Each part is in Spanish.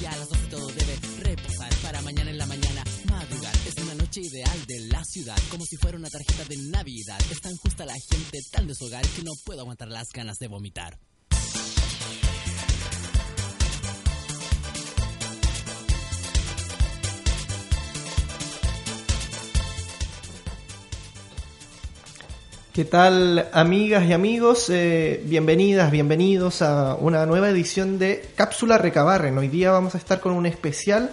Y a las 12 todo debe reposar para mañana en la mañana madrugar. Es una noche ideal de la ciudad, como si fuera una tarjeta de Navidad. Es tan justa la gente, tan deshogar, que no puedo aguantar las ganas de vomitar. ¿Qué tal amigas y amigos? Eh, bienvenidas, bienvenidos a una nueva edición de Cápsula Recabarren. Hoy día vamos a estar con un especial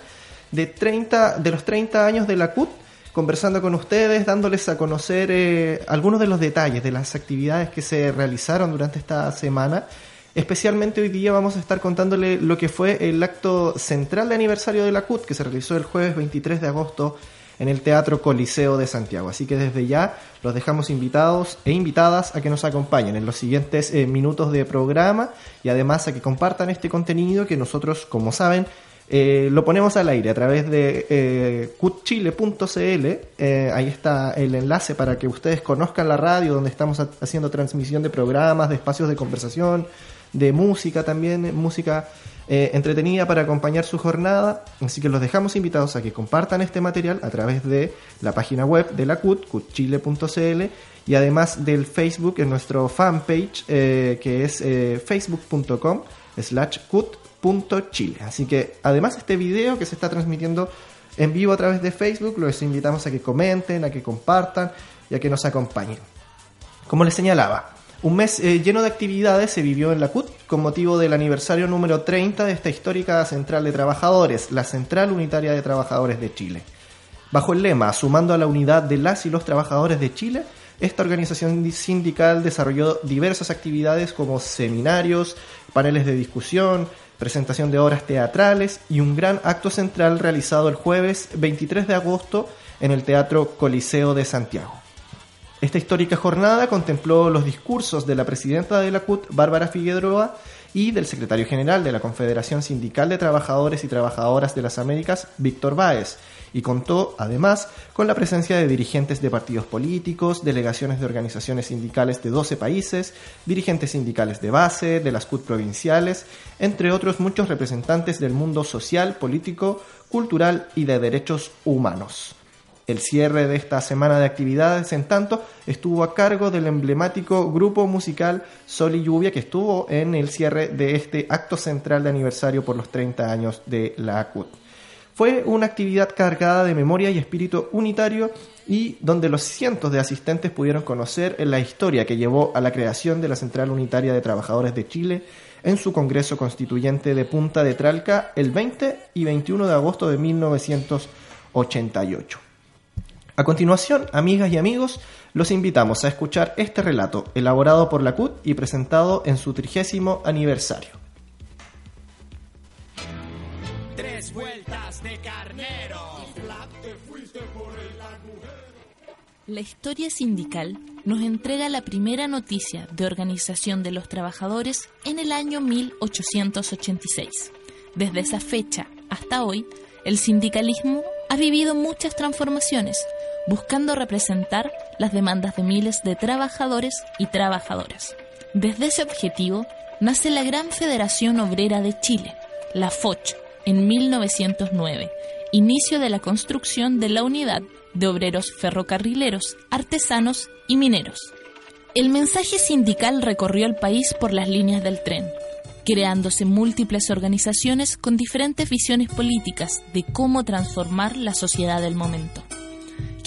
de, 30, de los 30 años de la CUT, conversando con ustedes, dándoles a conocer eh, algunos de los detalles de las actividades que se realizaron durante esta semana. Especialmente hoy día vamos a estar contándole lo que fue el acto central de aniversario de la CUT, que se realizó el jueves 23 de agosto en el Teatro Coliseo de Santiago. Así que desde ya los dejamos invitados e invitadas a que nos acompañen en los siguientes eh, minutos de programa y además a que compartan este contenido que nosotros, como saben, eh, lo ponemos al aire a través de eh, cutchile.cl. Eh, ahí está el enlace para que ustedes conozcan la radio donde estamos haciendo transmisión de programas, de espacios de conversación, de música también, música eh, entretenida para acompañar su jornada. Así que los dejamos invitados a que compartan este material a través de la página web de la CUT, cutchile.cl, y además del Facebook en nuestro fanpage, eh, que es eh, facebook.com slash cut.chile. Así que además este video que se está transmitiendo en vivo a través de Facebook, los invitamos a que comenten, a que compartan y a que nos acompañen. Como les señalaba, un mes eh, lleno de actividades se vivió en la CUT con motivo del aniversario número 30 de esta histórica Central de Trabajadores, la Central Unitaria de Trabajadores de Chile. Bajo el lema Sumando a la unidad de las y los trabajadores de Chile, esta organización sindical desarrolló diversas actividades como seminarios, paneles de discusión, presentación de obras teatrales y un gran acto central realizado el jueves 23 de agosto en el Teatro Coliseo de Santiago. Esta histórica jornada contempló los discursos de la presidenta de la CUT, Bárbara Figueroa, y del secretario general de la Confederación Sindical de Trabajadores y Trabajadoras de las Américas, Víctor Báez, y contó además con la presencia de dirigentes de partidos políticos, delegaciones de organizaciones sindicales de 12 países, dirigentes sindicales de base, de las CUT provinciales, entre otros muchos representantes del mundo social, político, cultural y de derechos humanos. El cierre de esta semana de actividades, en tanto, estuvo a cargo del emblemático grupo musical Sol y Lluvia, que estuvo en el cierre de este acto central de aniversario por los 30 años de la CUT. Fue una actividad cargada de memoria y espíritu unitario y donde los cientos de asistentes pudieron conocer la historia que llevó a la creación de la Central Unitaria de Trabajadores de Chile en su Congreso Constituyente de Punta de Tralca el 20 y 21 de agosto de 1988. A continuación, amigas y amigos, los invitamos a escuchar este relato elaborado por la CUT y presentado en su trigésimo aniversario. Tres vueltas de carnero. La historia sindical nos entrega la primera noticia de organización de los trabajadores en el año 1886. Desde esa fecha hasta hoy, el sindicalismo ha vivido muchas transformaciones, buscando representar las demandas de miles de trabajadores y trabajadoras. Desde ese objetivo nace la Gran Federación Obrera de Chile, la FOCH, en 1909, inicio de la construcción de la unidad de obreros ferrocarrileros, artesanos y mineros. El mensaje sindical recorrió el país por las líneas del tren, creándose múltiples organizaciones con diferentes visiones políticas de cómo transformar la sociedad del momento,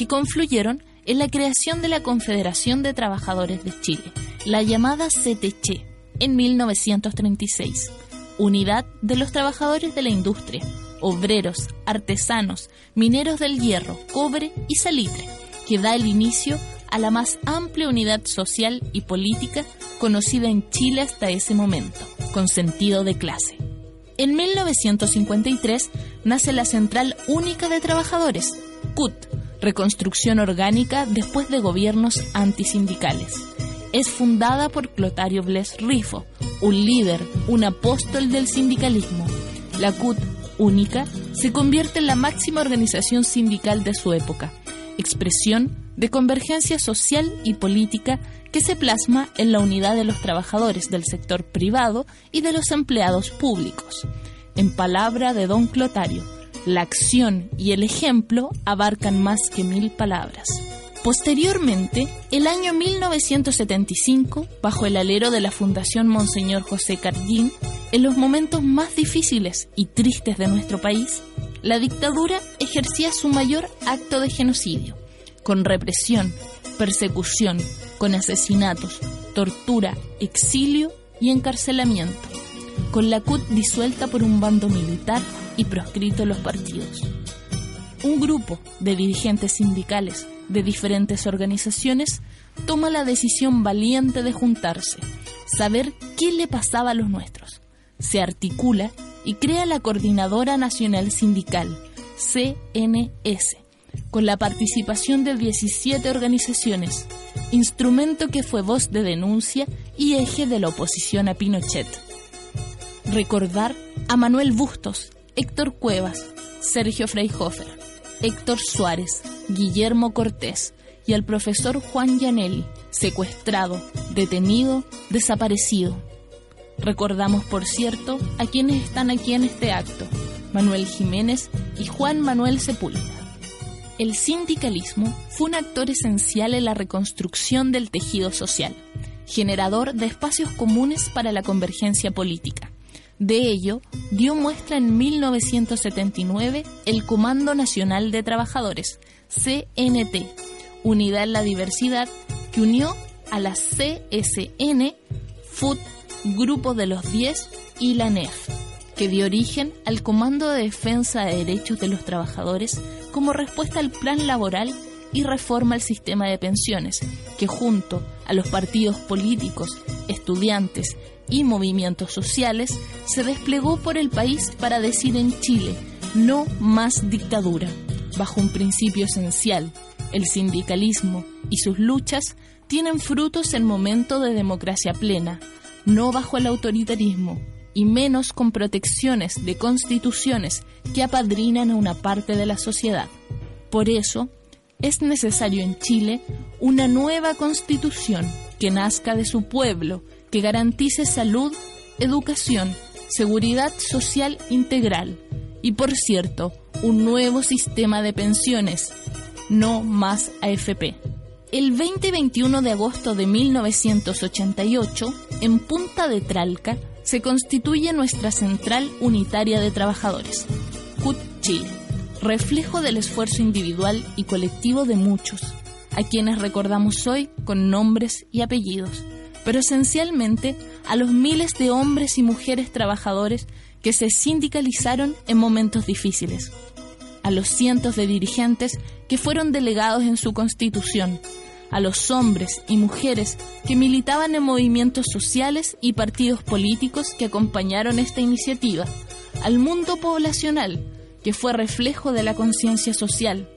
que confluyeron en la creación de la Confederación de Trabajadores de Chile, la llamada CTC, en 1936, Unidad de los Trabajadores de la Industria, obreros, artesanos, mineros del hierro, cobre y salitre, que da el inicio a la más amplia unidad social y política conocida en Chile hasta ese momento, con sentido de clase. En 1953 nace la Central Única de Trabajadores, CUT, Reconstrucción Orgánica después de gobiernos antisindicales. Es fundada por Clotario Bles Rifo, un líder, un apóstol del sindicalismo. La CUT única, se convierte en la máxima organización sindical de su época, expresión de convergencia social y política que se plasma en la unidad de los trabajadores del sector privado y de los empleados públicos. en palabra de don Clotario, la acción y el ejemplo abarcan más que mil palabras. Posteriormente, el año 1975, bajo el alero de la Fundación Monseñor José Cardín, en los momentos más difíciles y tristes de nuestro país, la dictadura ejercía su mayor acto de genocidio, con represión, persecución, con asesinatos, tortura, exilio y encarcelamiento, con la CUT disuelta por un bando militar y proscrito los partidos. Un grupo de dirigentes sindicales de diferentes organizaciones toma la decisión valiente de juntarse, saber qué le pasaba a los nuestros. Se articula y crea la Coordinadora Nacional Sindical, CNS, con la participación de 17 organizaciones, instrumento que fue voz de denuncia y eje de la oposición a Pinochet. Recordar a Manuel Bustos, Héctor Cuevas, Sergio Freihofer, Héctor Suárez, Guillermo Cortés y al profesor Juan Llanelli, secuestrado, detenido, desaparecido. Recordamos, por cierto, a quienes están aquí en este acto, Manuel Jiménez y Juan Manuel Sepúlveda. El sindicalismo fue un actor esencial en la reconstrucción del tejido social, generador de espacios comunes para la convergencia política. De ello dio muestra en 1979 el Comando Nacional de Trabajadores, CNT, Unidad en la Diversidad, que unió a la CSN, FUT, Grupo de los 10 y la NEF, que dio origen al Comando de Defensa de Derechos de los Trabajadores como respuesta al plan laboral y reforma al sistema de pensiones, que junto a los partidos políticos, estudiantes y movimientos sociales se desplegó por el país para decir en Chile no más dictadura bajo un principio esencial, el sindicalismo y sus luchas tienen frutos en momento de democracia plena, no bajo el autoritarismo, y menos con protecciones de constituciones que apadrinan a una parte de la sociedad. Por eso, es necesario en Chile una nueva constitución que nazca de su pueblo, que garantice salud, educación, seguridad social integral y, por cierto, un nuevo sistema de pensiones, no más AFP. El 20-21 de agosto de 1988, en Punta de Tralca, se constituye nuestra Central Unitaria de Trabajadores, CUT Chile, reflejo del esfuerzo individual y colectivo de muchos, a quienes recordamos hoy con nombres y apellidos, pero esencialmente a los miles de hombres y mujeres trabajadores que se sindicalizaron en momentos difíciles, a los cientos de dirigentes que fueron delegados en su constitución, a los hombres y mujeres que militaban en movimientos sociales y partidos políticos que acompañaron esta iniciativa, al mundo poblacional, que fue reflejo de la conciencia social,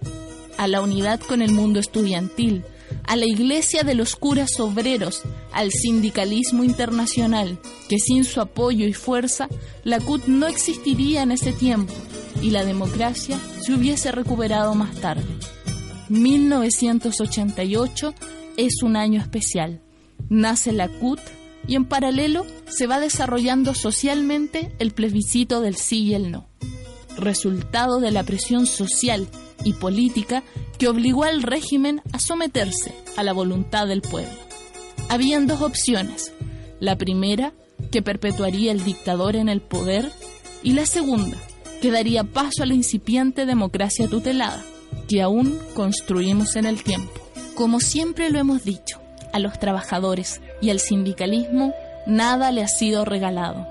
a la unidad con el mundo estudiantil, a la Iglesia de los curas obreros, al sindicalismo internacional, que sin su apoyo y fuerza, la CUT no existiría en ese tiempo y la democracia se hubiese recuperado más tarde. 1988 es un año especial. Nace la CUT y en paralelo se va desarrollando socialmente el plebiscito del sí y el no, resultado de la presión social y política que obligó al régimen a someterse a la voluntad del pueblo. Habían dos opciones. La primera, que perpetuaría el dictador en el poder, y la segunda, que daría paso a la incipiente democracia tutelada, que aún construimos en el tiempo. Como siempre lo hemos dicho, a los trabajadores y al sindicalismo nada le ha sido regalado.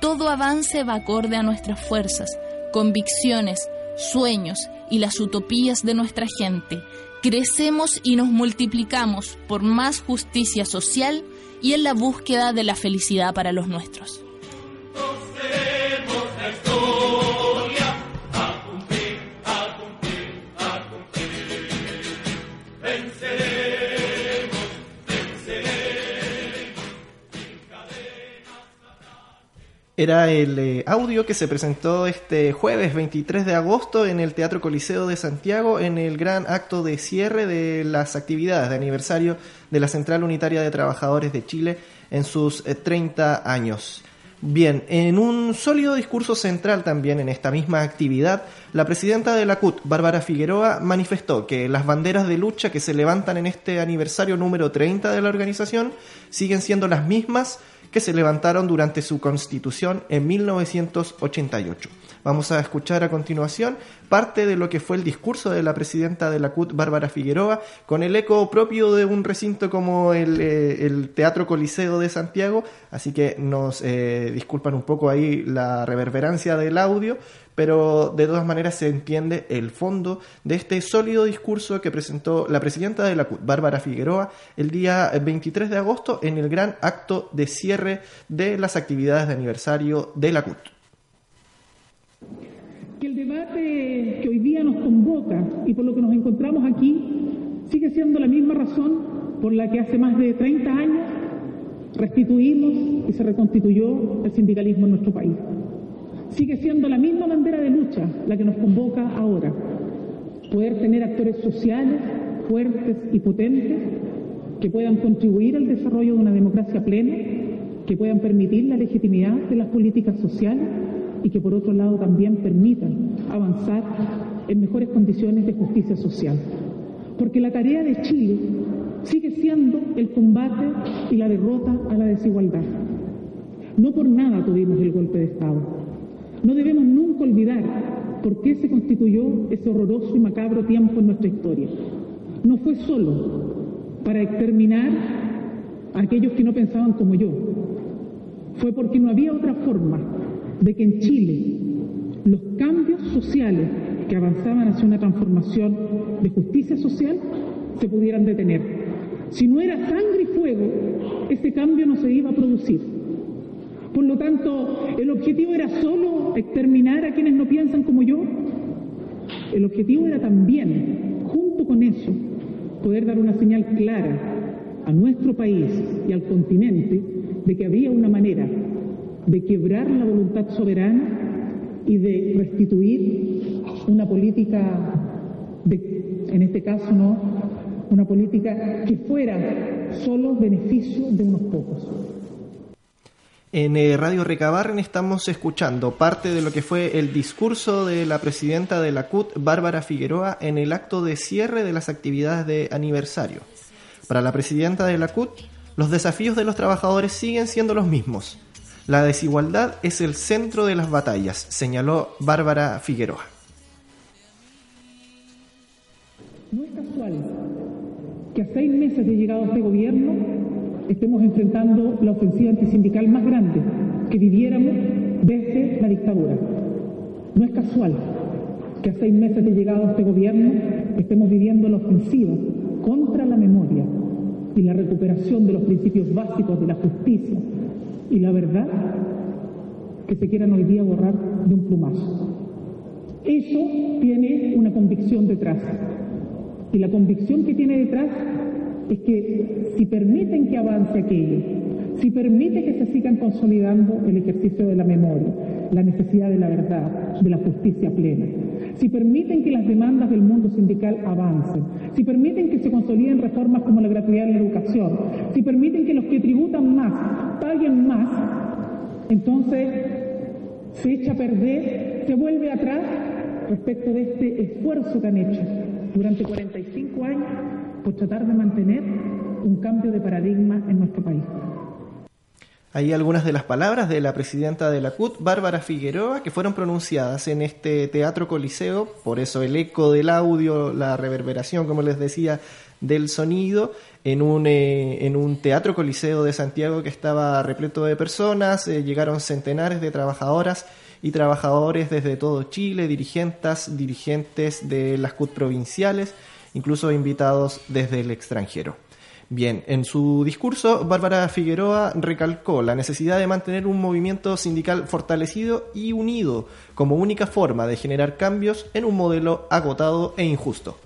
Todo avance va acorde a nuestras fuerzas, convicciones, sueños y las utopías de nuestra gente. Crecemos y nos multiplicamos por más justicia social y en la búsqueda de la felicidad para los nuestros. Era el eh, audio que se presentó este jueves 23 de agosto en el Teatro Coliseo de Santiago en el gran acto de cierre de las actividades de aniversario de la Central Unitaria de Trabajadores de Chile en sus 30 eh, años. Bien, en un sólido discurso central también en esta misma actividad, la presidenta de la CUT, Bárbara Figueroa, manifestó que las banderas de lucha que se levantan en este aniversario número 30 de la organización siguen siendo las mismas que se levantaron durante su constitución en 1988. Vamos a escuchar a continuación parte de lo que fue el discurso de la presidenta de la CUT, Bárbara Figueroa, con el eco propio de un recinto como el, eh, Teatro Coliseo de Santiago, así que nos eh, disculpan un poco ahí la reverberancia del audio, pero de todas maneras se entiende el fondo de este sólido discurso que presentó la presidenta de la CUT, Bárbara Figueroa, el día 23 de agosto en el gran acto de cierre de las actividades de aniversario de la CUT. Que el debate que hoy día nos convoca y por lo que nos encontramos aquí sigue siendo la misma razón por la que hace más de 30 años restituimos y se reconstituyó el sindicalismo en nuestro país sigue siendo la misma bandera de lucha la que nos convoca ahora. Poder tener actores sociales fuertes y potentes que puedan contribuir al desarrollo de una democracia plena, que puedan permitir la legitimidad de las políticas sociales y que por otro lado también permitan avanzar en mejores condiciones de justicia social. Porque la tarea de Chile sigue siendo el combate y la derrota a la desigualdad. No por nada tuvimos el golpe de Estado. No debemos nunca olvidar por qué se constituyó ese horroroso y macabro tiempo en nuestra historia. No fue solo para exterminar a aquellos que no pensaban como yo. Fue porque no había otra forma de que en Chile los cambios sociales que avanzaban hacia una transformación de justicia social se pudieran detener. Si no era sangre y fuego, ese cambio no se iba a producir. Por lo tanto, ¿el objetivo era solo exterminar a quienes no piensan como yo? El objetivo era también, junto con eso, poder dar una señal clara a nuestro país y al continente de que había una manera de quebrar la voluntad soberana y de restituir una política, de, en este caso no, una política que fuera solo beneficio de unos pocos. En eh, Radio Recabarren estamos escuchando parte de lo que fue el discurso de la presidenta de la CUT, Bárbara Figueroa, en el acto de cierre de las actividades de aniversario. Para la presidenta de la CUT, los desafíos de los trabajadores siguen siendo los mismos. La desigualdad es el centro de las batallas, señaló Bárbara Figueroa. No es casual que a seis meses de llegado a este gobierno estemos enfrentando la ofensiva antisindical más grande que viviéramos desde la dictadura. No es casual que a seis meses de llegado a este gobierno estemos viviendo la ofensiva contra la memoria y la recuperación de los principios básicos de la justicia y la verdad que se quieran hoy día borrar de un plumazo. Eso tiene una convicción detrás. Y la convicción que tiene detrás es que si permiten que avance aquello, si permite que se sigan consolidando el ejercicio de la memoria, la necesidad de la verdad, de la justicia plena, si permiten que las demandas del mundo sindical avancen, si permiten que se consoliden reformas como la gratuidad en la educación, si permiten que los que tributan más paguen más, entonces se echa a perder, se vuelve atrás respecto de este esfuerzo que han hecho durante 45 años por tratar de mantener un cambio de paradigma en nuestro país. Hay algunas de las palabras de la presidenta de la CUT, Bárbara Figueroa, que fueron pronunciadas en este teatro coliseo, por eso el eco del audio, la reverberación, como les decía, del sonido, en un, eh, en un teatro coliseo de Santiago que estaba repleto de personas, eh, llegaron centenares de trabajadoras y trabajadores desde todo Chile, dirigentes, dirigentes de las CUT provinciales, incluso invitados desde el extranjero. Bien, en su discurso, Bárbara Figueroa recalcó la necesidad de mantener un movimiento sindical fortalecido y unido como única forma de generar cambios en un modelo agotado e injusto.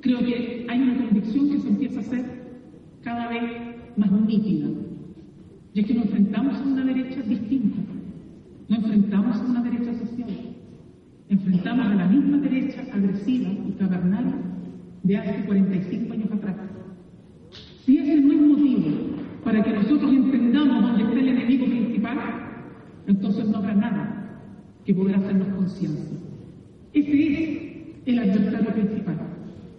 Creo que hay una convicción que se empieza a hacer cada vez más nítida. Y es que nos enfrentamos a una derecha distinta, No enfrentamos a una derecha social, enfrentamos a la misma derecha agresiva y cavernaria de hace 45 años atrás. Si ese no es motivo para que nosotros entendamos dónde está el enemigo principal, entonces no habrá nada que podrá hacernos conciencia. Ese es el adversario principal.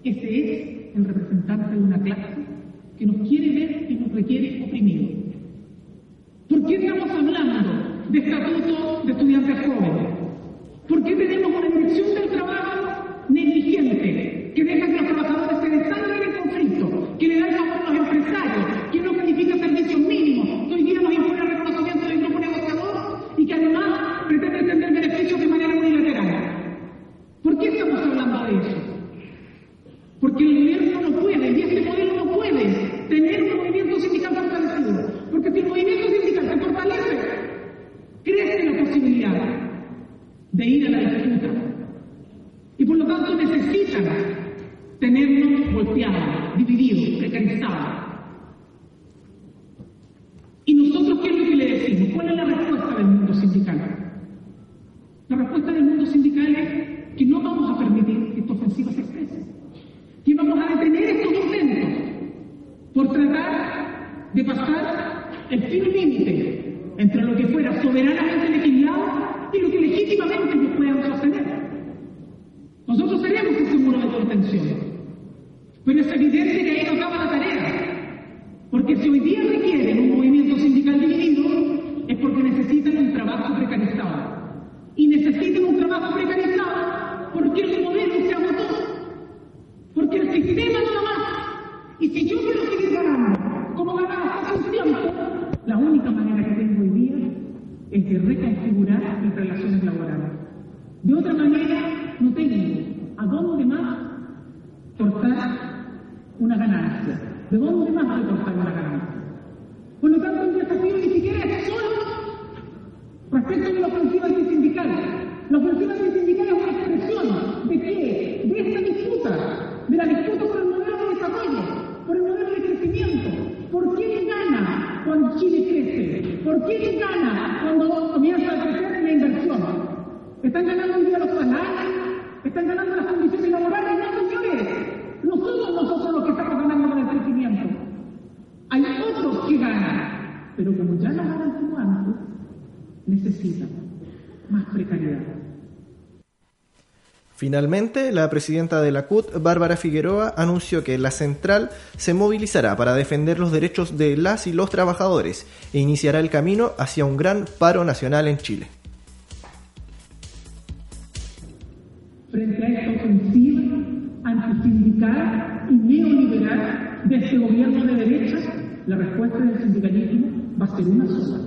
Ese es el representante de una clase que nos quiere ver y nos requiere oprimidos. ¿Por qué estamos hablando de estatuto de estudiantes jóvenes? ¿Por qué tenemos una dirección del trabajo negligente que deja que los trabajadores se desangren en conflicto, que le da el favor a los empresarios, que no califica servicios mínimos, que hoy día nos impone el reconocimiento del grupo negociador y que además pretende extender beneficios de manera unilateral? ¿Por qué estamos hablando de eso? Porque el gobierno no puede, y este modelo no puede, tener un movimiento sindical fortalecido. Porque si el movimiento sindical se fortalece, crece la posibilidad de ir a la disputa. Y por lo tanto necesitan tenernos golpeados, divididos, precarizados. ¿Y nosotros qué es lo que le decimos? ¿Cuál es la respuesta del mundo sindical? La respuesta del mundo sindical es que no vamos a permitir que esta ofensiva se exprese, que vamos a detener estos intentos por tratar de pasar el fino límite entre lo que fuera soberanamente legislado y lo que legítimamente ellos puedan sostener. Nosotros seremos ese muro de contención, pero es evidente que ahí no acaba la tarea, porque si hoy día requieren un movimiento sindical dividido, es porque necesitan un trabajo precarizado. Y necesitan un trabajo precarizado porque el modelo se agotó, porque el sistema no da más. Y si yo quiero seguir ganando, como ganaba hace un tiempo, la única manera que tengo hoy día es de reconfigurar mis relaciones laborales. De otra manera, no tengo a dónde más cortar una ganancia. ¿De dónde más voy a cortar una ganancia? Por lo tanto, el desafío ni siquiera es solo respecto de la ofensiva antisindical. La ofensiva antisindical es una expresión de qué? De esta disputa, de la disputa por el modelo de desarrollo, por el modelo de crecimiento. ¿Por quién gana cuando Chile crece? ¿Por quién gana cuando comienza a crecer la inversión? ¿Están ganando un día los salarios? ¿Están ganando las condiciones laborales? No, señores. No somos nosotros los que estamos ganando con el crecimiento. Hay otros que ganan, pero como ya no ganan como antes, necesitan más precariedad. Finalmente, la presidenta de la CUT, Bárbara Figueroa, anunció que la central se movilizará para defender los derechos de las y los trabajadores e iniciará el camino hacia un gran paro nacional en Chile. Frente a esta ofensiva antisindical y neoliberal de este gobierno de derecha, la respuesta del sindicalismo va a ser una sola.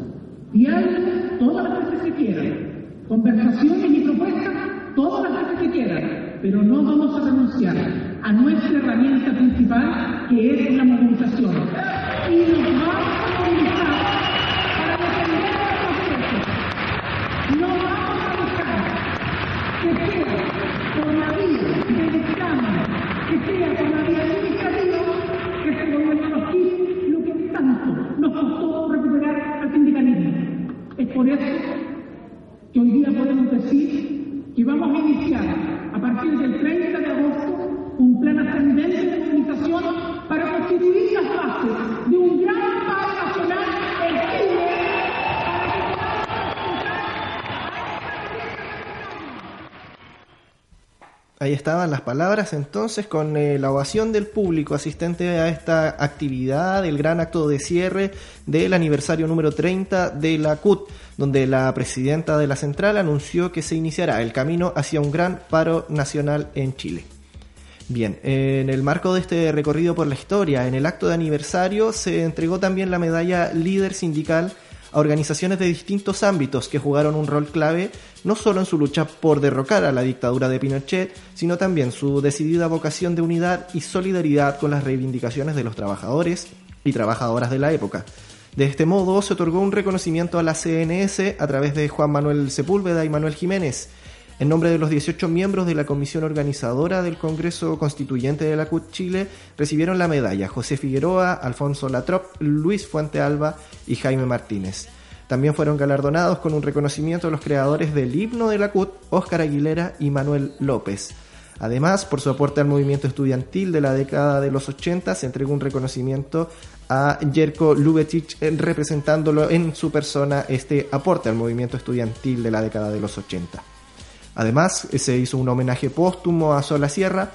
Diálogo todas las veces que quieran, conversaciones y propuestas todas las veces que quieran, pero no vamos a renunciar a nuestra herramienta principal que es la movilización. Y nos vamos a movilizar para defender nuestros derechos. No vamos a dejar que sea por la vía del examen, que sea por la vía administrativa, que este gobierno nos quite lo que tanto nos costó recuperar al sindicalismo. Es por eso que hoy día podemos decir que vamos a iniciar a partir del 30 de agosto un plan ascendente de movilización para constituir las bases de un gran paro nacional en Chile Estaban las palabras entonces con eh, la ovación del público asistente a esta actividad, el gran acto de cierre del aniversario número 30 de la CUT, donde la presidenta de la central anunció que se iniciará el camino hacia un gran paro nacional en Chile. Bien, en el marco de este recorrido por la historia, en el acto de aniversario se entregó también la medalla líder sindical a organizaciones de distintos ámbitos que jugaron un rol clave no solo en su lucha por derrocar a la dictadura de Pinochet, sino también su decidida vocación de unidad y solidaridad con las reivindicaciones de los trabajadores y trabajadoras de la época. De este modo se otorgó un reconocimiento a la CNS a través de Juan Manuel Sepúlveda y Manuel Jiménez, en nombre de los 18 miembros de la comisión organizadora del Congreso Constituyente de la CUT Chile, recibieron la medalla José Figueroa, Alfonso Latrop, Luis Fuente Alba y Jaime Martínez. También fueron galardonados con un reconocimiento a los creadores del himno de la CUT, Óscar Aguilera y Manuel López. Además, por su aporte al movimiento estudiantil de la década de los 80, se entregó un reconocimiento a Jerko Lubetich eh, representándolo en su persona este aporte al movimiento estudiantil de la década de los 80. Además, se hizo un homenaje póstumo a Sola Sierra,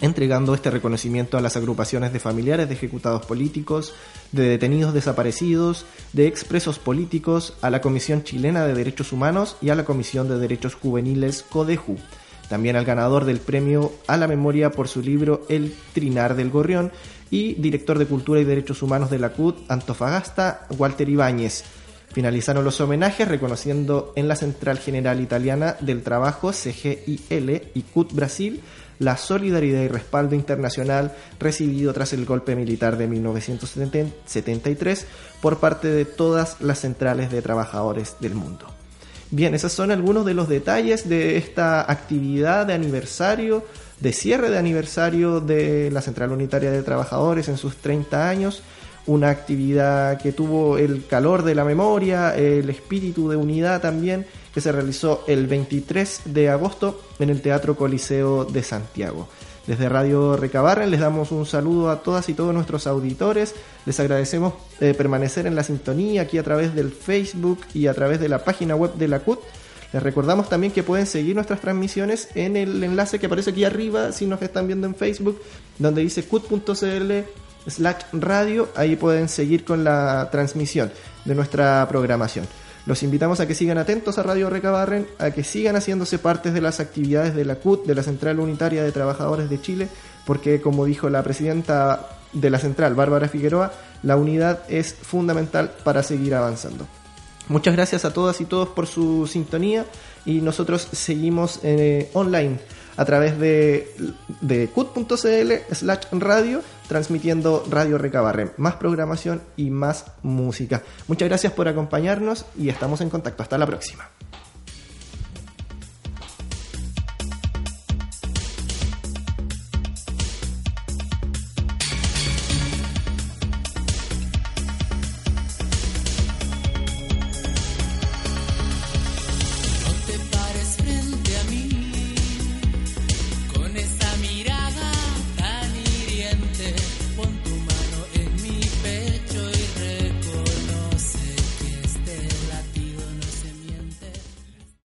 entregando este reconocimiento a las agrupaciones de familiares de ejecutados políticos, de detenidos desaparecidos, de expresos políticos, a la Comisión Chilena de Derechos Humanos y a la Comisión de Derechos Juveniles CODEJU también al ganador del premio a la memoria por su libro El Trinar del Gorrión y director de Cultura y Derechos Humanos de la CUT Antofagasta, Walter Ibáñez. Finalizaron los homenajes reconociendo en la Central General Italiana del Trabajo CGIL y CUT Brasil la solidaridad y respaldo internacional recibido tras el golpe militar de 1973 por parte de todas las centrales de trabajadores del mundo. Bien, esos son algunos de los detalles de esta actividad de aniversario, de cierre de aniversario de la Central Unitaria de Trabajadores en sus 30 años. Una actividad que tuvo el calor de la memoria, el espíritu de unidad también, que se realizó el 23 de agosto en el Teatro Coliseo de Santiago. Desde Radio Recabarren les damos un saludo a todas y todos nuestros auditores. Les agradecemos eh, permanecer en la sintonía aquí a través del Facebook y a través de la página web de la CUT. Les recordamos también que pueden seguir nuestras transmisiones en el enlace que aparece aquí arriba si nos están viendo en Facebook, donde dice cut.cl slash radio. Ahí pueden seguir con la transmisión de nuestra programación. Los invitamos a que sigan atentos a Radio Recabarren, a que sigan haciéndose partes de las actividades de la CUT, de la Central Unitaria de Trabajadores de Chile, porque como dijo la presidenta de la Central, Bárbara Figueroa, la unidad es fundamental para seguir avanzando. Muchas gracias a todas y todos por su sintonía y nosotros seguimos eh, online a través de, cut.cl slash radio, transmitiendo Radio Recabarren. Más programación y más música. Muchas gracias por acompañarnos y estamos en contacto. Hasta la próxima.